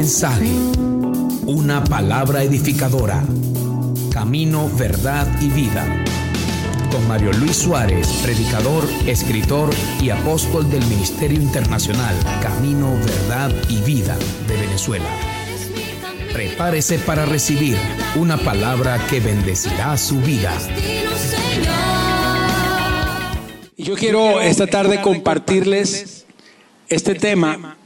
mensaje, una palabra edificadora. Camino, verdad y vida. Con Mario Luis Suárez, predicador, escritor y apóstol del Ministerio Internacional Camino, Verdad y Vida de Venezuela. Prepárese para recibir una palabra que bendecirá su vida. Yo quiero esta tarde compartirles este tema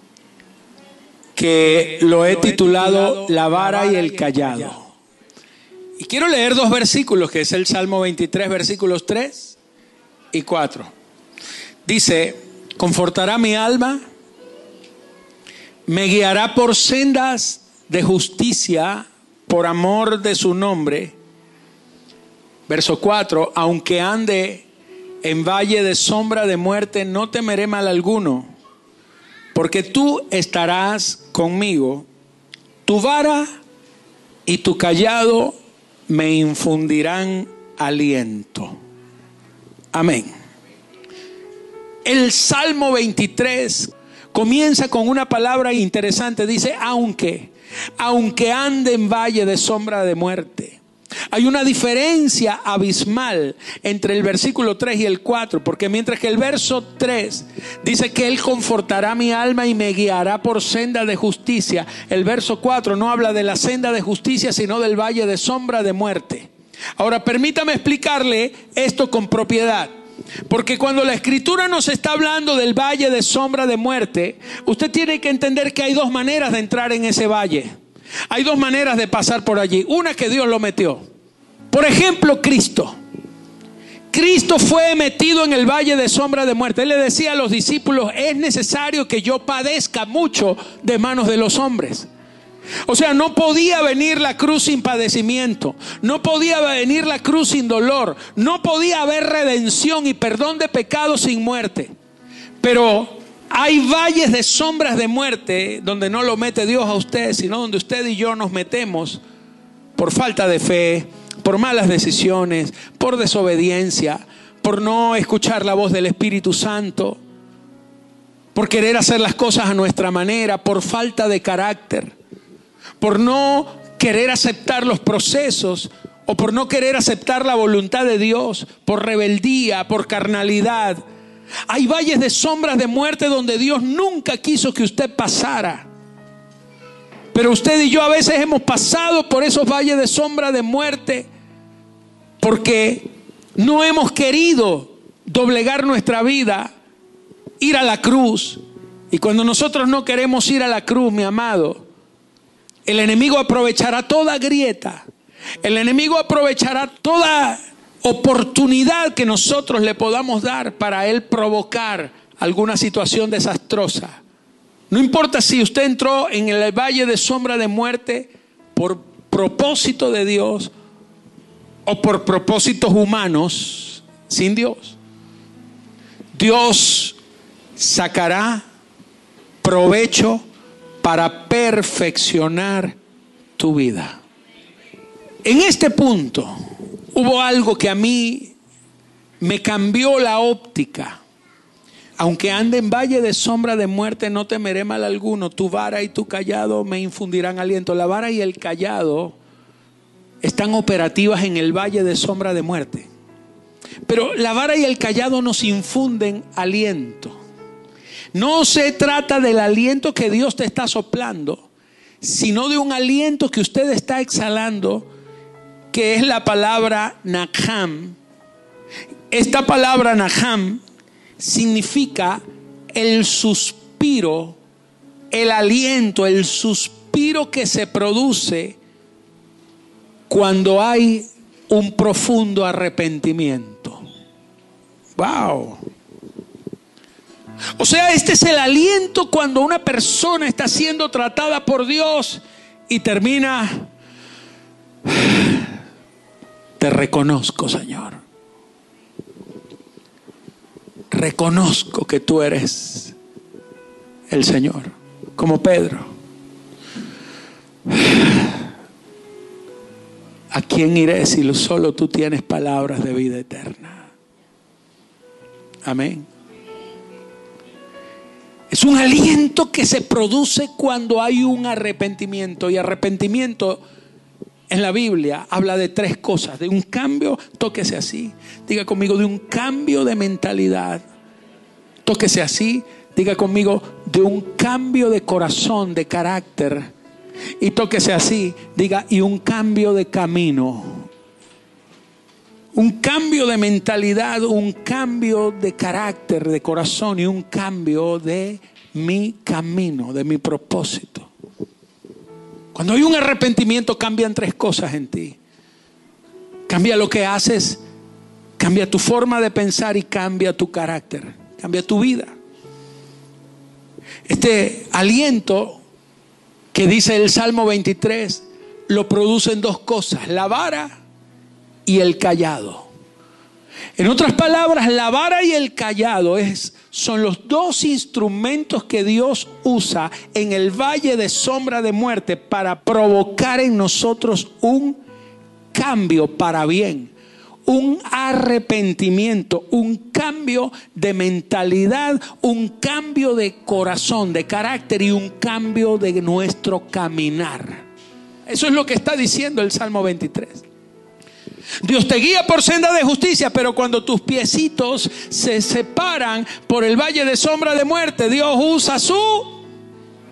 que lo he titulado La vara y el callado. Y quiero leer dos versículos, que es el Salmo 23, versículos 3 y 4. Dice, confortará mi alma, me guiará por sendas de justicia por amor de su nombre. Verso 4, aunque ande en valle de sombra de muerte, no temeré mal alguno, porque tú estarás conmigo. Tu vara y tu callado me infundirán aliento. Amén. El Salmo 23 comienza con una palabra interesante. Dice, aunque, aunque ande en valle de sombra de muerte. Hay una diferencia abismal entre el versículo 3 y el 4, porque mientras que el verso 3 dice que Él confortará mi alma y me guiará por senda de justicia, el verso 4 no habla de la senda de justicia, sino del valle de sombra de muerte. Ahora, permítame explicarle esto con propiedad. Porque cuando la escritura nos está hablando del valle de sombra de muerte, usted tiene que entender que hay dos maneras de entrar en ese valle. Hay dos maneras de pasar por allí. Una que Dios lo metió. Por ejemplo, Cristo. Cristo fue metido en el valle de sombra de muerte. Él le decía a los discípulos, es necesario que yo padezca mucho de manos de los hombres. O sea, no podía venir la cruz sin padecimiento, no podía venir la cruz sin dolor, no podía haber redención y perdón de pecados sin muerte. Pero hay valles de sombras de muerte donde no lo mete Dios a usted, sino donde usted y yo nos metemos por falta de fe, por malas decisiones, por desobediencia, por no escuchar la voz del Espíritu Santo, por querer hacer las cosas a nuestra manera, por falta de carácter, por no querer aceptar los procesos o por no querer aceptar la voluntad de Dios, por rebeldía, por carnalidad. Hay valles de sombras de muerte donde Dios nunca quiso que usted pasara. Pero usted y yo a veces hemos pasado por esos valles de sombra de muerte porque no hemos querido doblegar nuestra vida, ir a la cruz. Y cuando nosotros no queremos ir a la cruz, mi amado, el enemigo aprovechará toda grieta. El enemigo aprovechará toda oportunidad que nosotros le podamos dar para él provocar alguna situación desastrosa. No importa si usted entró en el valle de sombra de muerte por propósito de Dios o por propósitos humanos sin Dios. Dios sacará provecho para perfeccionar tu vida. En este punto hubo algo que a mí me cambió la óptica. Aunque ande en valle de sombra de muerte, no temeré mal alguno. Tu vara y tu callado me infundirán aliento. La vara y el callado están operativas en el valle de sombra de muerte. Pero la vara y el callado nos infunden aliento. No se trata del aliento que Dios te está soplando, sino de un aliento que usted está exhalando, que es la palabra Nakham. Esta palabra Naham significa el suspiro, el aliento, el suspiro que se produce cuando hay un profundo arrepentimiento. Wow. O sea, este es el aliento cuando una persona está siendo tratada por Dios y termina, te reconozco, Señor. Reconozco que tú eres el Señor, como Pedro. ¿A quién iré si solo tú tienes palabras de vida eterna? Amén. Es un aliento que se produce cuando hay un arrepentimiento. Y arrepentimiento en la Biblia habla de tres cosas. De un cambio, tóquese así. Diga conmigo, de un cambio de mentalidad. Tóquese así. Diga conmigo, de un cambio de corazón, de carácter. Y tóquese así. Diga, y un cambio de camino. Un cambio de mentalidad, un cambio de carácter, de corazón y un cambio de mi camino, de mi propósito. Cuando hay un arrepentimiento cambian tres cosas en ti. Cambia lo que haces, cambia tu forma de pensar y cambia tu carácter, cambia tu vida. Este aliento que dice el Salmo 23 lo producen dos cosas, la vara y el callado. En otras palabras, la vara y el callado es, son los dos instrumentos que Dios usa en el valle de sombra de muerte para provocar en nosotros un cambio para bien, un arrepentimiento, un cambio de mentalidad, un cambio de corazón, de carácter y un cambio de nuestro caminar. Eso es lo que está diciendo el Salmo 23. Dios te guía por senda de justicia, pero cuando tus piecitos se separan por el valle de sombra de muerte, Dios usa su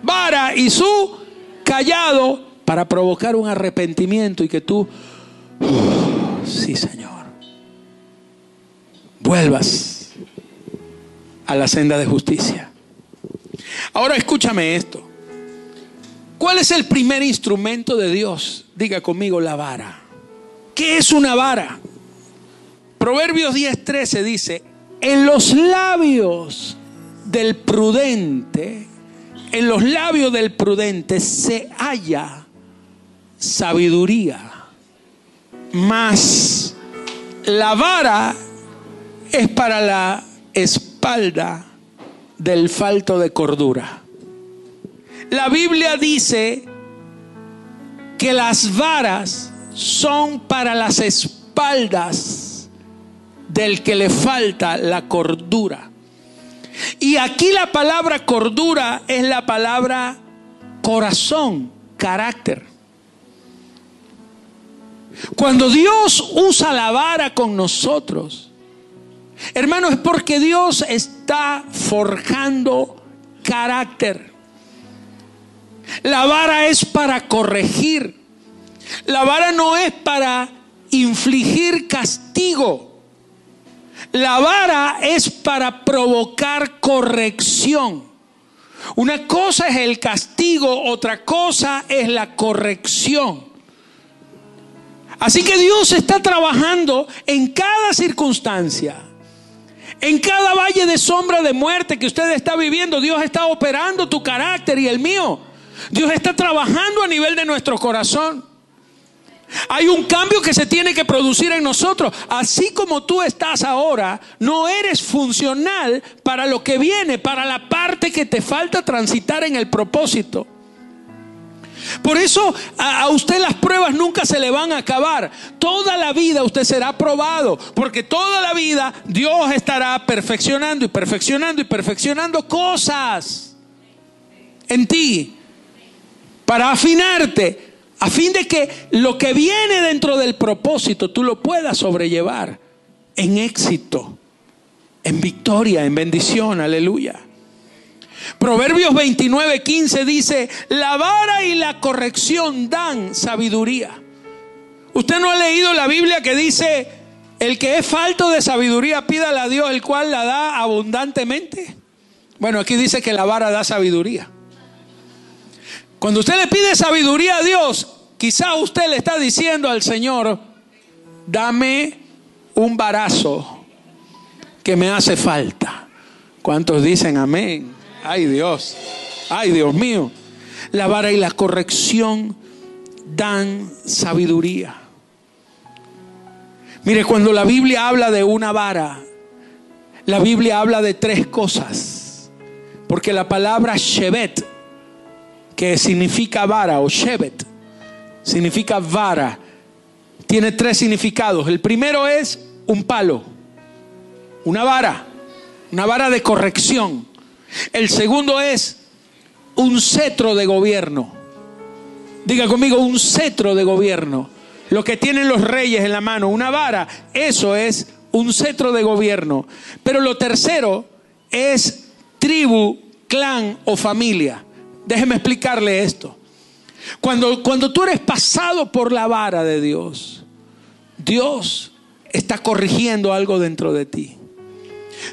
vara y su callado para provocar un arrepentimiento y que tú, sí Señor, vuelvas a la senda de justicia. Ahora escúchame esto. ¿Cuál es el primer instrumento de Dios? Diga conmigo la vara. ¿Qué es una vara? Proverbios 10:13 dice, en los labios del prudente, en los labios del prudente se halla sabiduría, mas la vara es para la espalda del falto de cordura. La Biblia dice que las varas son para las espaldas del que le falta la cordura. Y aquí la palabra cordura es la palabra corazón, carácter. Cuando Dios usa la vara con nosotros, hermano, es porque Dios está forjando carácter. La vara es para corregir. La vara no es para infligir castigo. La vara es para provocar corrección. Una cosa es el castigo, otra cosa es la corrección. Así que Dios está trabajando en cada circunstancia. En cada valle de sombra de muerte que usted está viviendo, Dios está operando tu carácter y el mío. Dios está trabajando a nivel de nuestro corazón. Hay un cambio que se tiene que producir en nosotros. Así como tú estás ahora, no eres funcional para lo que viene, para la parte que te falta transitar en el propósito. Por eso a, usted las pruebas nunca se le van a acabar. Toda la vida usted será probado, porque toda la vida Dios estará perfeccionando y perfeccionando y perfeccionando cosas en ti para afinarte a fin de que lo que viene dentro del propósito tú lo puedas sobrellevar en éxito, en victoria, en bendición, aleluya. Proverbios 29, 15 dice, la vara y la corrección dan sabiduría. Usted no ha leído la Biblia que dice, el que es falto de sabiduría, pídale a Dios, el cual la da abundantemente. Bueno, aquí dice que la vara da sabiduría. Cuando usted le pide sabiduría a Dios, quizá usted le está diciendo al Señor, dame un barazo que me hace falta. ¿Cuántos dicen amén? Ay Dios, ay Dios mío. La vara y la corrección dan sabiduría. Mire, cuando la Biblia habla de una vara, la Biblia habla de tres cosas. Porque la palabra Shevet que significa vara o Shevet, significa vara, tiene tres significados. El primero es un palo, una vara, una vara de corrección. El segundo es un cetro de gobierno. Diga conmigo, un cetro de gobierno. Lo que tienen los reyes en la mano, una vara, eso es un cetro de gobierno. Pero lo tercero es tribu, clan o familia. Déjeme explicarle esto. Cuando, cuando tú eres pasado por la vara de Dios, Dios está corrigiendo algo dentro de ti.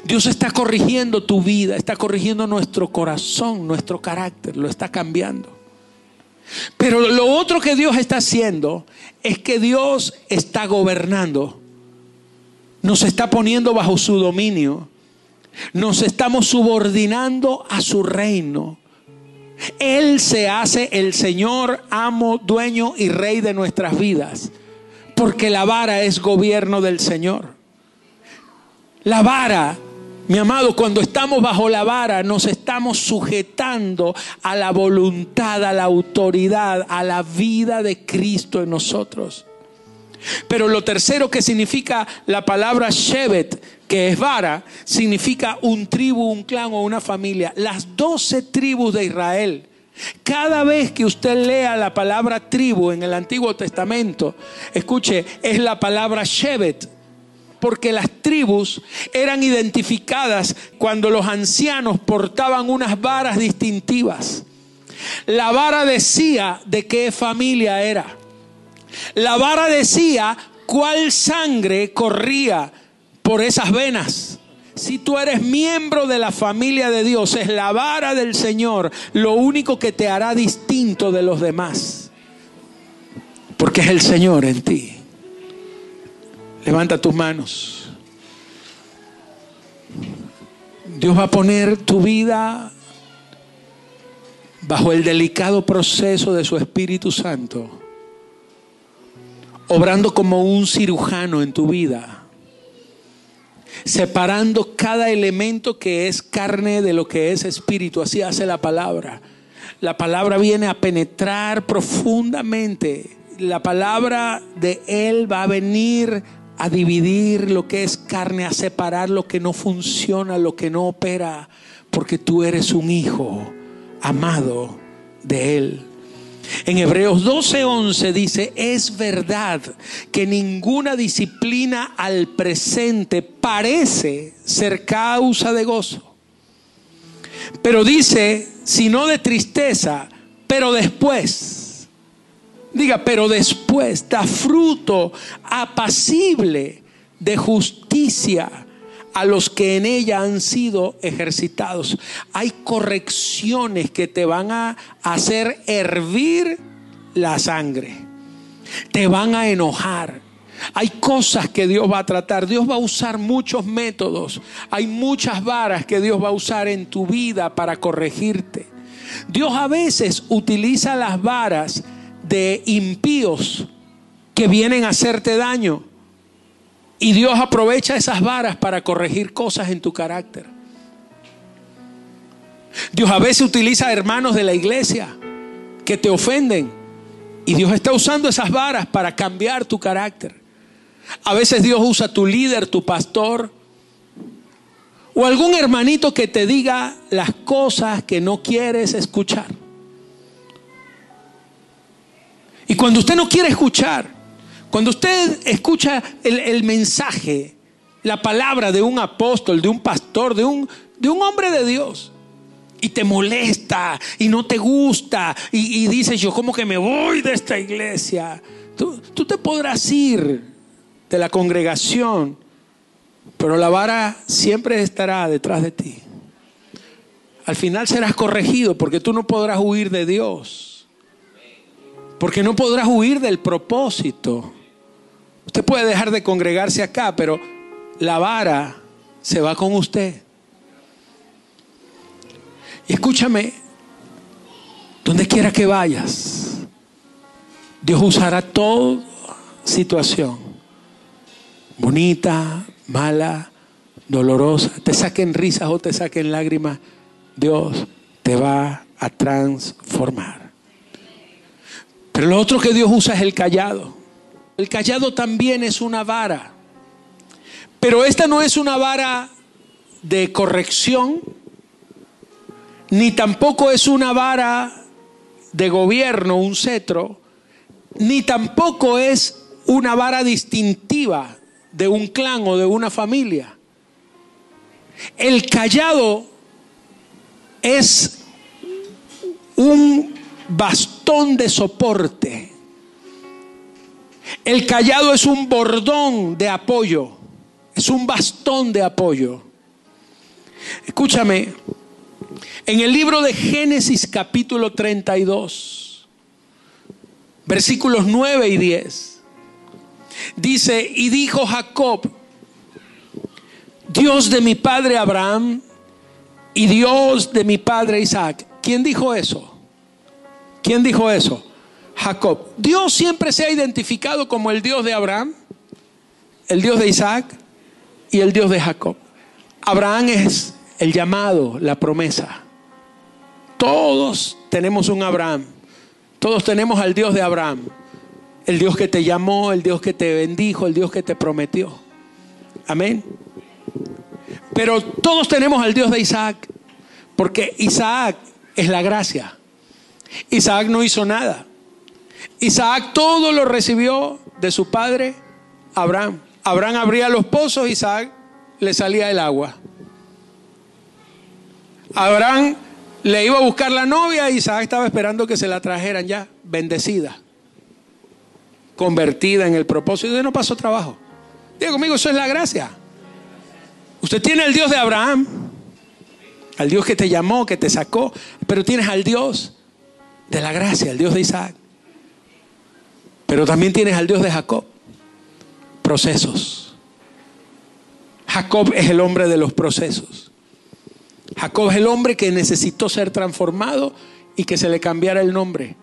Dios está corrigiendo tu vida, está corrigiendo nuestro corazón, nuestro carácter, lo está cambiando. Pero lo otro que Dios está haciendo es que Dios está gobernando, nos está poniendo bajo su dominio, nos estamos subordinando a su reino. Él se hace el Señor, amo, dueño y rey de nuestras vidas, porque la vara es gobierno del Señor. La vara, mi amado, cuando estamos bajo la vara nos estamos sujetando a la voluntad, a la autoridad, a la vida de Cristo en nosotros. Pero lo tercero que significa la palabra Shevet, que es vara, significa un tribu, un clan o una familia. Las doce tribus de Israel. Cada vez que usted lea la palabra tribu en el Antiguo Testamento, escuche, es la palabra Shevet, porque las tribus eran identificadas cuando los ancianos portaban unas varas distintivas. La vara decía de qué familia era. La vara decía cuál sangre corría por esas venas. Si tú eres miembro de la familia de Dios, es la vara del Señor lo único que te hará distinto de los demás. Porque es el Señor en ti. Levanta tus manos. Dios va a poner tu vida bajo el delicado proceso de su Espíritu Santo, obrando como un cirujano en tu vida, separando cada elemento que es carne de lo que es espíritu. Así hace la palabra. La palabra viene a penetrar profundamente. La palabra de Él va a venir a dividir lo que es carne, a separar lo que no funciona, lo que no opera, porque tú eres un hijo amado de Él. En Hebreos 12:11 dice, es verdad que ninguna disciplina al presente parece ser causa de gozo. Pero dice, sino de tristeza, pero después Diga, pero después da fruto apacible de justicia a los que en ella han sido ejercitados. Hay correcciones que te van a hacer hervir la sangre. Te van a enojar. Hay cosas que Dios va a tratar. Dios va a usar muchos métodos. Hay muchas varas que Dios va a usar en tu vida para corregirte. Dios a veces utiliza las varas de impíos que vienen a hacerte daño. Y Dios aprovecha esas varas para corregir cosas en tu carácter. Dios a veces utiliza hermanos de la iglesia que te ofenden. Y Dios está usando esas varas para cambiar tu carácter. A veces Dios usa tu líder, tu pastor, o algún hermanito que te diga las cosas que no quieres escuchar. Y cuando usted no quiere escuchar, cuando usted escucha el, mensaje, la palabra de un apóstol, de un pastor, de un, de un hombre de Dios, y te molesta y no te gusta, y, dices, yo como que me voy de esta iglesia, tú, tú te podrás ir de la congregación, pero la vara siempre estará detrás de ti. Al final serás corregido porque tú no podrás huir de Dios. Porque no podrás huir del propósito. Puede dejar de congregarse acá, pero la vara se va con usted. Y escúchame, donde quiera que vayas, Dios usará toda situación, bonita, mala, dolorosa, te saquen risas o te saquen lágrimas, Dios te va a transformar. Pero lo otro que Dios usa es el callado. El callado también es una vara. Pero esta no es una vara de corrección, ni tampoco es una vara de gobierno, un cetro, ni tampoco es una vara distintiva de un clan o de una familia. El callado es un bastón de soporte. El callado es un bordón de apoyo, es un bastón de apoyo. Escúchame, en el libro de Génesis capítulo 32, versículos 9 y 10, dice, y dijo Jacob, Dios de mi padre Abraham y Dios de mi padre Isaac. ¿Quién dijo eso? ¿Quién dijo eso? Jacob. Dios siempre se ha identificado como el Dios de Abraham, el Dios de Isaac y el Dios de Jacob. Abraham es el llamado, la promesa. Todos tenemos un Abraham. Todos tenemos al Dios de Abraham. El Dios que te llamó, el Dios que te bendijo, el Dios que te prometió. Amén. Pero todos tenemos al Dios de Isaac. Porque Isaac es la gracia. Isaac no hizo nada. Isaac todo lo recibió de su padre Abraham. Abraham abría los pozos, Isaac le salía el agua. Abraham le iba a buscar la novia y Isaac estaba esperando que se la trajeran ya, bendecida, convertida en el propósito. Y no pasó trabajo. Diga conmigo, eso es la gracia. Usted tiene al Dios de Abraham, al Dios que te llamó, que te sacó, pero tienes al Dios de la gracia, al Dios de Isaac. Pero también tienes al Dios de Jacob. Procesos. Jacob es el hombre de los procesos. Jacob es el hombre que necesitó ser transformado y que se le cambiara el nombre.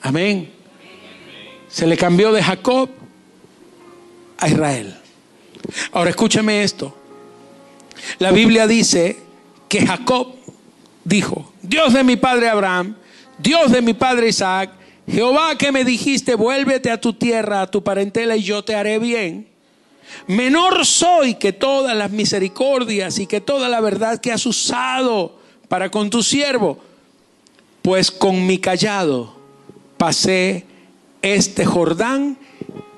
Amén. Se le cambió de Jacob a Israel. Ahora escúcheme esto. La Biblia dice que Jacob dijo, Dios de mi padre Abraham, Dios de mi padre Isaac, Jehová que me dijiste, vuélvete a tu tierra, a tu parentela y yo te haré bien. Menor soy que todas las misericordias y que toda la verdad que has usado para con tu siervo, pues con mi callado pasé este Jordán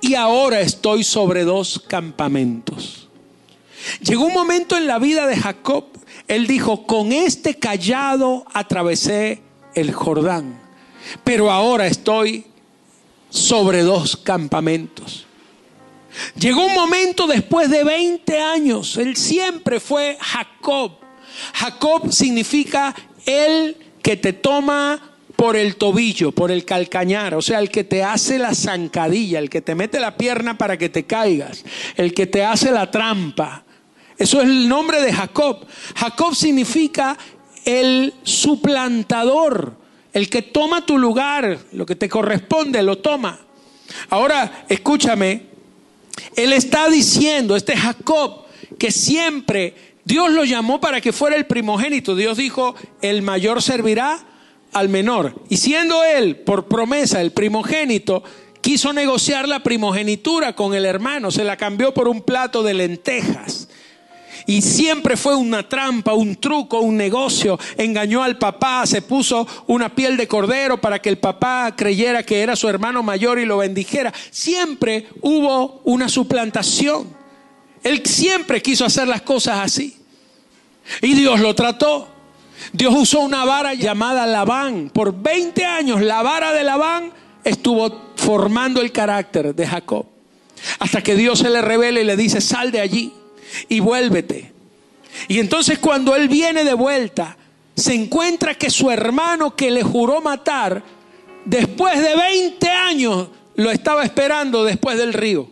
y ahora estoy sobre dos campamentos. Llegó un momento en la vida de Jacob, él dijo, con este callado atravesé el Jordán, pero ahora estoy sobre dos campamentos. Llegó un momento después de 20 años, él siempre fue Jacob. Jacob significa el que te toma por el tobillo, por el calcañar, o sea, el que te hace la zancadilla, el que te mete la pierna para que te caigas, el que te hace la trampa. Eso es el nombre de Jacob. Jacob significa el suplantador, el que toma tu lugar, lo que te corresponde, lo toma. Ahora, escúchame, él está diciendo, este Jacob, que siempre Dios lo llamó para que fuera el primogénito. Dios dijo, el mayor servirá al menor. Y siendo él, por promesa, el primogénito, quiso negociar la primogenitura con el hermano, se la cambió por un plato de lentejas. Y siempre fue una trampa, un truco, un negocio. Engañó al papá, se puso una piel de cordero para que el papá creyera que era su hermano mayor y lo bendijera. Siempre hubo una suplantación. Él siempre quiso hacer las cosas así. Y Dios lo trató. Dios usó una vara llamada Labán. Por 20 años la vara de Labán estuvo formando el carácter de Jacob. Hasta que Dios se le revela y le dice, sal de allí y vuélvete. Y entonces cuando él viene de vuelta, se encuentra que su hermano que le juró matar, después de 20 años, lo estaba esperando después del río.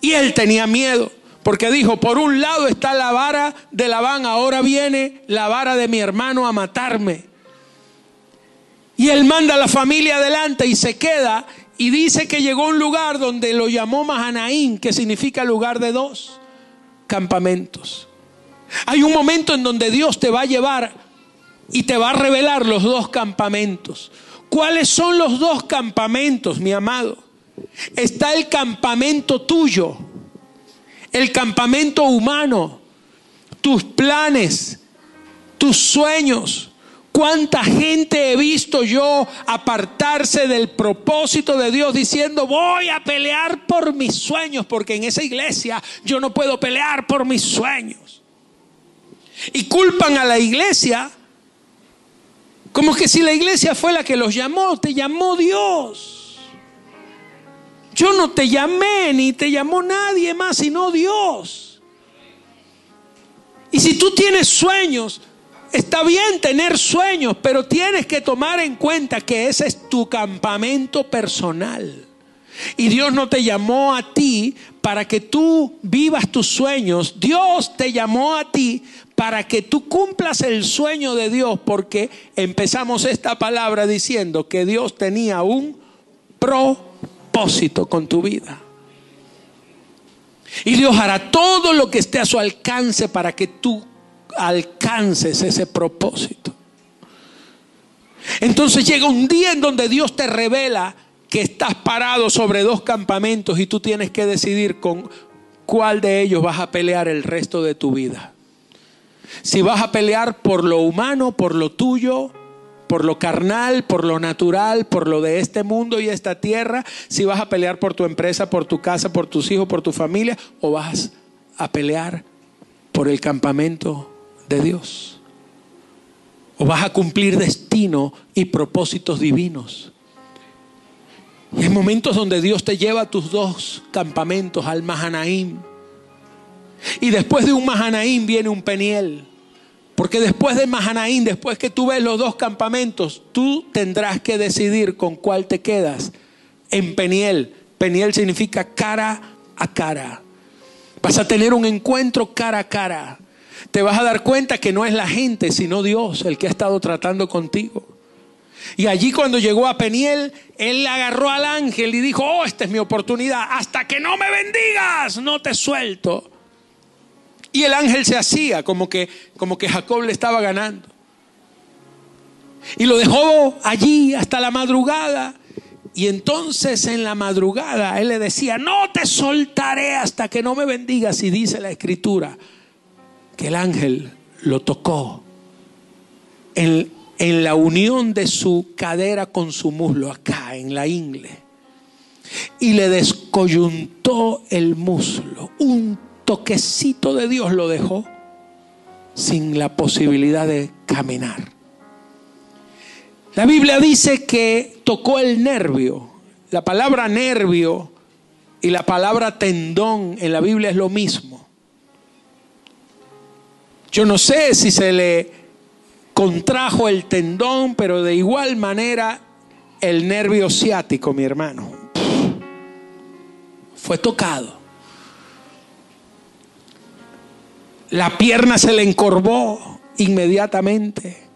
Y él tenía miedo, porque dijo, por un lado está la vara de Labán, ahora viene la vara de mi hermano a matarme. Y él manda a la familia adelante y se queda y dice que llegó a un lugar donde lo llamó Mahanaín, que significa lugar de dos campamentos. Hay un momento en donde Dios te va a llevar y te va a revelar los dos campamentos. ¿Cuáles son los dos campamentos, mi amado? Está el campamento tuyo, el campamento humano, tus planes, tus sueños. ¿Cuánta gente he visto yo apartarse del propósito de Dios diciendo voy a pelear por mis sueños? Porque en esa iglesia yo no puedo pelear por mis sueños. Y culpan a la iglesia como que si la iglesia fue la que los llamó, te llamó Dios. Yo no te llamé ni te llamó nadie más sino Dios. Y si tú tienes sueños, Está bien tener sueños, pero tienes que tomar en cuenta que ese es tu campamento personal. Y Dios no te llamó a ti para que tú vivas tus sueños. Dios te llamó a ti para que tú cumplas el sueño de Dios, porque empezamos esta palabra diciendo que Dios tenía un propósito con tu vida. Y Dios hará todo lo que esté a su alcance para que tú alcances ese propósito. Entonces llega un día en donde Dios te revela que estás parado sobre dos campamentos y tú tienes que decidir con cuál de ellos vas a pelear el resto de tu vida. Si vas a pelear por lo humano, por lo tuyo, por lo carnal, por lo natural, por lo de este mundo y esta tierra, si vas a pelear por tu empresa, por tu casa, por tus hijos, por tu familia, o vas a pelear por el campamento de Dios. O vas a cumplir destino y propósitos divinos. Y hay momentos donde Dios te lleva a tus dos campamentos, al Mahanaim. Y después de un Mahanaim viene un Peniel. Porque después de Mahanaim, después que tú ves los dos campamentos, tú tendrás que decidir con cuál te quedas. En Peniel. Peniel significa cara a cara. Vas a tener un encuentro cara a cara te vas a dar cuenta que no es la gente, sino Dios el que ha estado tratando contigo. Y allí cuando llegó a Peniel, él agarró al ángel y dijo, oh, esta es mi oportunidad, hasta que no me bendigas, no te suelto. Y el ángel se hacía como que, como que Jacob le estaba ganando. Y lo dejó allí hasta la madrugada. Y entonces en la madrugada él le decía, no te soltaré hasta que no me bendigas. Y dice la escritura, que el ángel lo tocó en, en, la unión de su cadera con su muslo, acá, en la ingle, y le descoyuntó el muslo. Un toquecito de Dios lo dejó sin la posibilidad de caminar. La Biblia dice que tocó el nervio. La palabra nervio y la palabra tendón en la Biblia es lo mismo. Yo no sé si se le contrajo el tendón, pero de igual manera el nervio ciático, mi hermano, fue tocado. La pierna se le encorvó inmediatamente.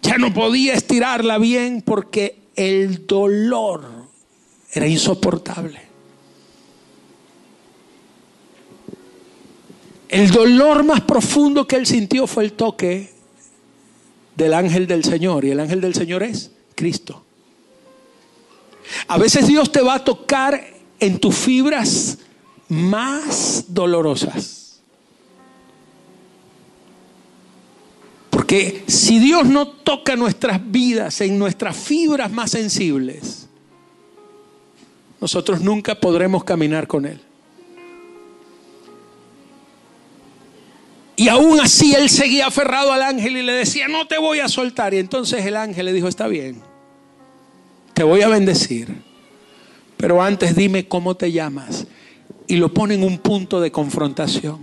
Ya no podía estirarla bien porque el dolor era insoportable. El dolor más profundo que él sintió fue el toque del ángel del Señor. Y el ángel del Señor es Cristo. A veces Dios te va a tocar en tus fibras más dolorosas. Porque si Dios no toca nuestras vidas en nuestras fibras más sensibles, nosotros nunca podremos caminar con Él. Y aún así él seguía aferrado al ángel y le decía, no te voy a soltar. Y entonces el ángel le dijo, está bien, te voy a bendecir. Pero antes dime cómo te llamas. Y lo pone en un punto de confrontación.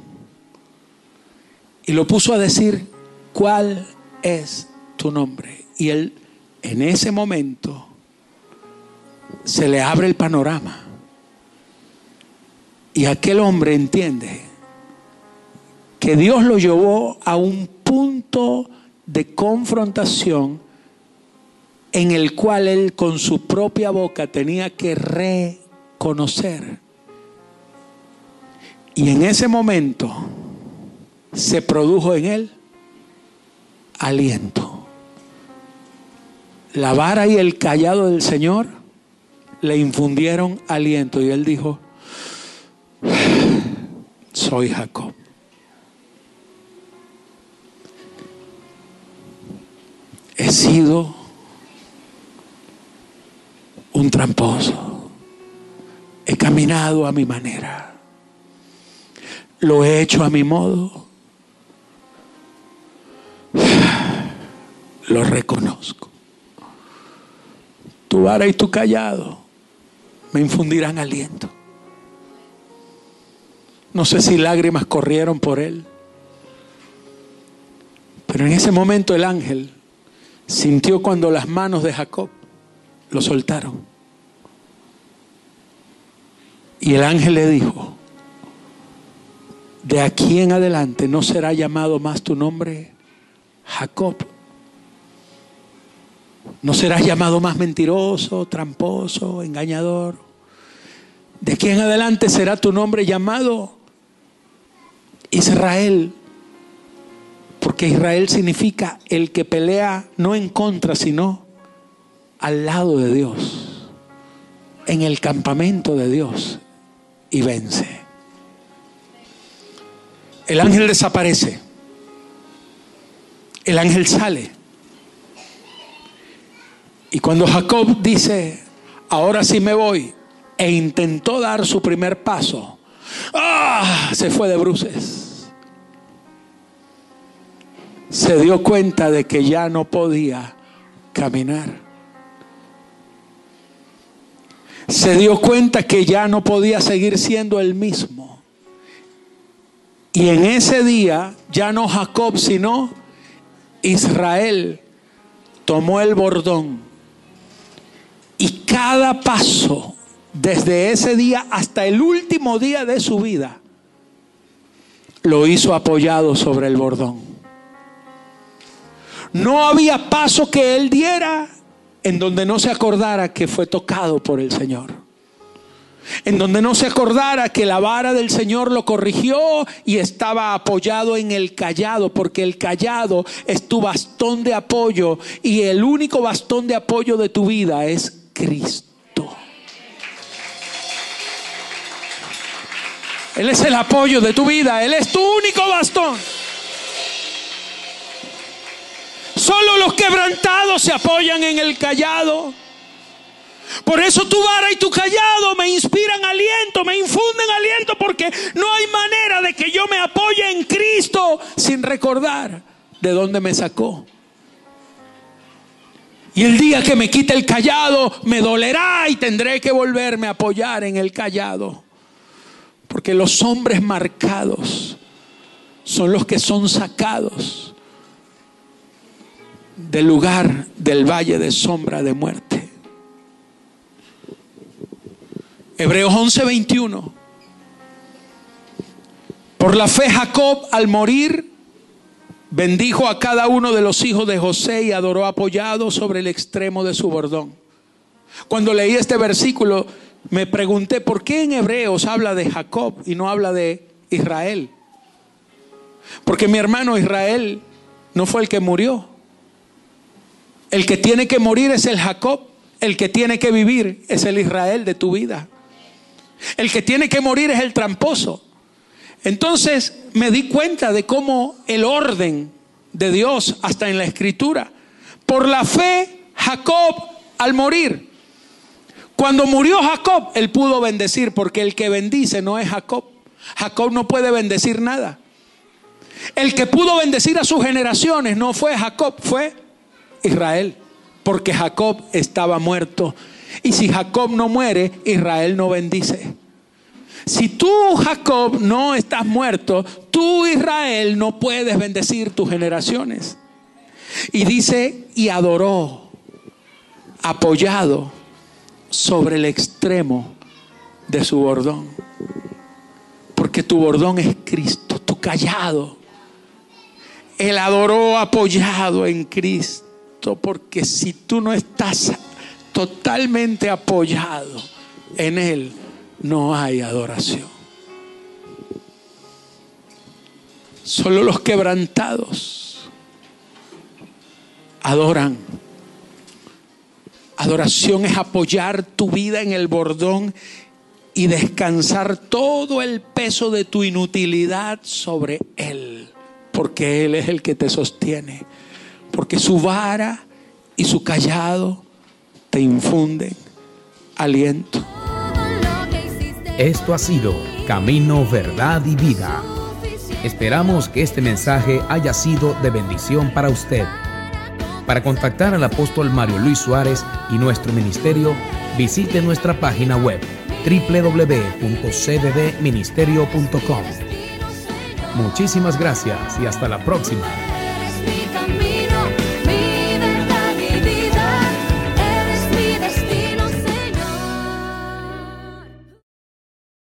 Y lo puso a decir, ¿cuál es tu nombre? Y él en ese momento se le abre el panorama. Y aquel hombre entiende que Dios lo llevó a un punto de confrontación en el cual él con su propia boca tenía que reconocer. Y en ese momento se produjo en él aliento. La vara y el callado del Señor le infundieron aliento y él dijo, soy Jacob. Un tramposo. He caminado a mi manera. Lo he hecho a mi modo. Lo reconozco. Tu vara y tu callado me infundirán aliento. No sé si lágrimas corrieron por él. Pero en ese momento el ángel sintió cuando las manos de Jacob lo soltaron. Y el ángel le dijo, de aquí en adelante no será llamado más tu nombre Jacob. No serás llamado más mentiroso, tramposo, engañador. De aquí en adelante será tu nombre llamado Israel. Porque Israel significa el que pelea no en contra, sino al lado de Dios, en el campamento de Dios y vence. El ángel desaparece. El ángel sale. Y cuando Jacob dice, ahora sí me voy, e intentó dar su primer paso, ¡ah! se fue de bruces se dio cuenta de que ya no podía caminar. Se dio cuenta que ya no podía seguir siendo el mismo. Y en ese día ya no Jacob, sino Israel tomó el bordón. Y cada paso, desde ese día hasta el último día de su vida, lo hizo apoyado sobre el bordón. No había paso que él diera en donde no se acordara que fue tocado por el Señor. En donde no se acordara que la vara del Señor lo corrigió y estaba apoyado en el callado, porque el callado es tu bastón de apoyo y el único bastón de apoyo de tu vida es Cristo. Él es el apoyo de tu vida, Él es tu único bastón. Solo los quebrantados se apoyan en el callado. Por eso tu vara y tu callado me inspiran aliento, me infunden aliento, porque no hay manera de que yo me apoye en Cristo sin recordar de dónde me sacó. Y el día que me quite el callado, me dolerá y tendré que volverme a apoyar en el callado. Porque los hombres marcados son los que son sacados del lugar del valle de sombra de muerte. Hebreos 11:21. Por la fe Jacob al morir bendijo a cada uno de los hijos de José y adoró apoyado sobre el extremo de su bordón. Cuando leí este versículo me pregunté por qué en Hebreos habla de Jacob y no habla de Israel. Porque mi hermano Israel no fue el que murió. El que tiene que morir es el Jacob. El que tiene que vivir es el Israel de tu vida. El que tiene que morir es el tramposo. Entonces me di cuenta de cómo el orden de Dios, hasta en la escritura, por la fe, Jacob al morir, cuando murió Jacob, él pudo bendecir, porque el que bendice no es Jacob. Jacob no puede bendecir nada. El que pudo bendecir a sus generaciones no fue Jacob, fue Israel, porque Jacob estaba muerto. Y si Jacob no muere, Israel no bendice. Si tú, Jacob, no estás muerto, tú, Israel, no puedes bendecir tus generaciones. Y dice, y adoró, apoyado sobre el extremo de su bordón. Porque tu bordón es Cristo, tu callado. Él adoró apoyado en Cristo porque si tú no estás totalmente apoyado en Él, no hay adoración. Solo los quebrantados adoran. Adoración es apoyar tu vida en el bordón y descansar todo el peso de tu inutilidad sobre Él, porque Él es el que te sostiene porque su vara y su callado te infunden aliento. Esto ha sido Camino, Verdad y Vida. Esperamos que este mensaje haya sido de bendición para usted. Para contactar al apóstol Mario Luis Suárez y nuestro ministerio, visite nuestra página web www.cddministerio.com. Muchísimas gracias y hasta la próxima.